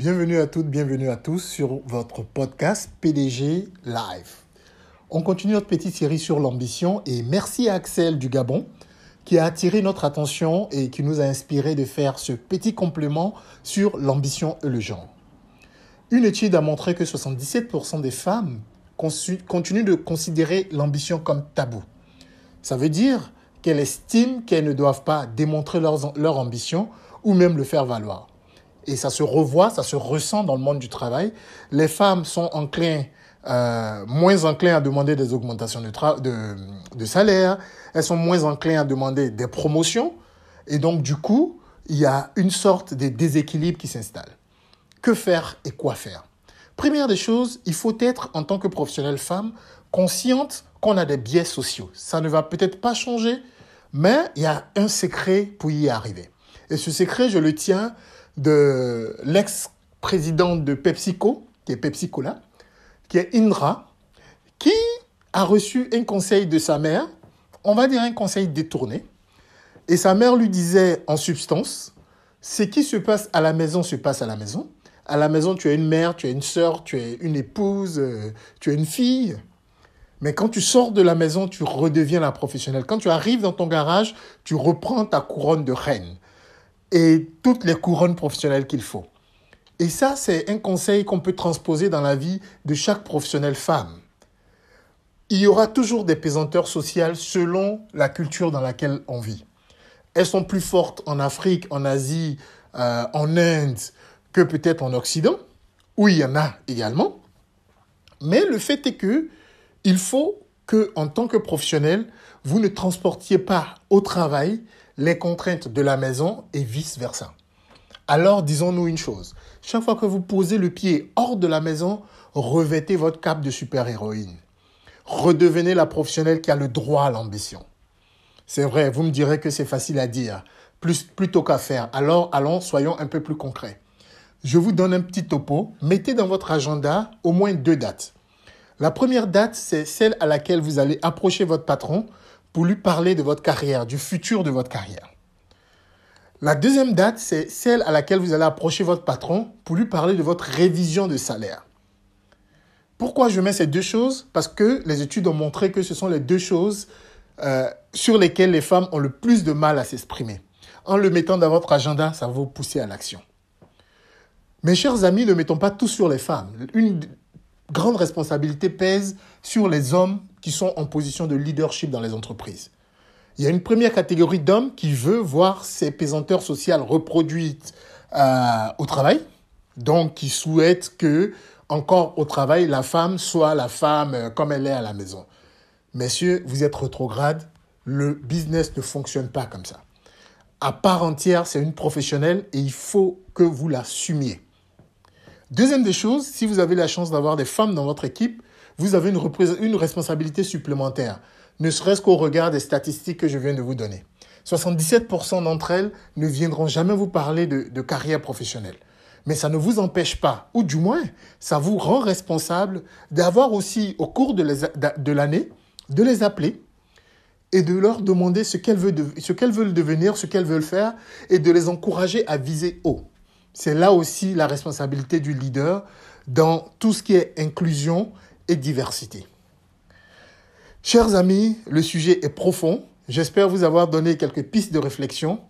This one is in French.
Bienvenue à toutes, bienvenue à tous sur votre podcast PDG Live. On continue notre petite série sur l'ambition et merci à Axel du Gabon qui a attiré notre attention et qui nous a inspiré de faire ce petit complément sur l'ambition et le genre. Une étude a montré que 77% des femmes continuent de considérer l'ambition comme tabou. Ça veut dire qu'elles estiment qu'elles ne doivent pas démontrer leur, ambition ou même le faire valoir. Et ça se revoit, ça se ressent dans le monde du travail. Les femmes sont euh, moins enclins à demander des augmentations de, de, de salaire, elles sont moins enclins à demander des promotions. Et donc, du coup, il y a une sorte de déséquilibre qui s'installe. Que faire et quoi faire? Première des choses, il faut être, en tant que professionnelle femme, consciente qu'on a des biais sociaux. Ça ne va peut-être pas changer, mais il y a un secret pour y arriver. Et ce secret, je le tiens de l'ex-présidente de PepsiCo, qui est PepsiCola, qui est Indra, qui a reçu un conseil de sa mère, on va dire un conseil détourné. Et sa mère lui disait en substance, ce qui se passe à la maison se passe à la maison. À la maison, tu as une mère, tu as une sœur, tu as une épouse, euh, tu as une fille. Mais quand tu sors de la maison, tu redeviens la professionnelle. Quand tu arrives dans ton garage, tu reprends ta couronne de reine et toutes les couronnes professionnelles qu'il faut. Et ça, c'est un conseil qu'on peut transposer dans la vie de chaque professionnelle femme. Il y aura toujours des pesanteurs sociales selon la culture dans laquelle on vit. Elles sont plus fortes en Afrique, en Asie, euh, en Inde que peut-être en Occident, où il y en a également. Mais le fait est que il faut que, en tant que professionnel, vous ne transportiez pas au travail les contraintes de la maison et vice-versa. Alors, disons-nous une chose. Chaque fois que vous posez le pied hors de la maison, revêtez votre cape de super-héroïne. Redevenez la professionnelle qui a le droit à l'ambition. C'est vrai, vous me direz que c'est facile à dire, plus, plutôt qu'à faire. Alors, allons, soyons un peu plus concrets. Je vous donne un petit topo. Mettez dans votre agenda au moins deux dates. La première date, c'est celle à laquelle vous allez approcher votre patron pour lui parler de votre carrière, du futur de votre carrière. La deuxième date, c'est celle à laquelle vous allez approcher votre patron pour lui parler de votre révision de salaire. Pourquoi je mets ces deux choses? Parce que les études ont montré que ce sont les deux choses euh, sur lesquelles les femmes ont le plus de mal à s'exprimer. En le mettant dans votre agenda, ça va vous pousser à l'action. Mes chers amis, ne mettons pas tout sur les femmes. Une grande responsabilité pèse sur les hommes qui sont en position de leadership dans les entreprises. Il y a une première catégorie d'hommes qui veut voir ces pesanteurs sociales reproduites euh, au travail, donc qui souhaitent que, encore au travail, la femme soit la femme euh, comme elle est à la maison. Messieurs, vous êtes rétrograde, le business ne fonctionne pas comme ça. À part entière, c'est une professionnelle et il faut que vous l'assumiez. Deuxième des choses, si vous avez la chance d'avoir des femmes dans votre équipe, vous avez une, responsabilité supplémentaire, ne serait-ce qu'au regard des statistiques que je viens de vous donner. 77% d'entre elles ne viendront jamais vous parler de, carrière professionnelle. Mais ça ne vous empêche pas, ou du moins, ça vous rend responsable d'avoir aussi, au cours de l'année, de les appeler et de leur demander ce qu'elles veulent devenir, ce qu'elles veulent faire, et de les encourager à viser haut. C'est là aussi la responsabilité du leader dans tout ce qui est inclusion diversité. Chers amis, le sujet est profond. J'espère vous avoir donné quelques pistes de réflexion.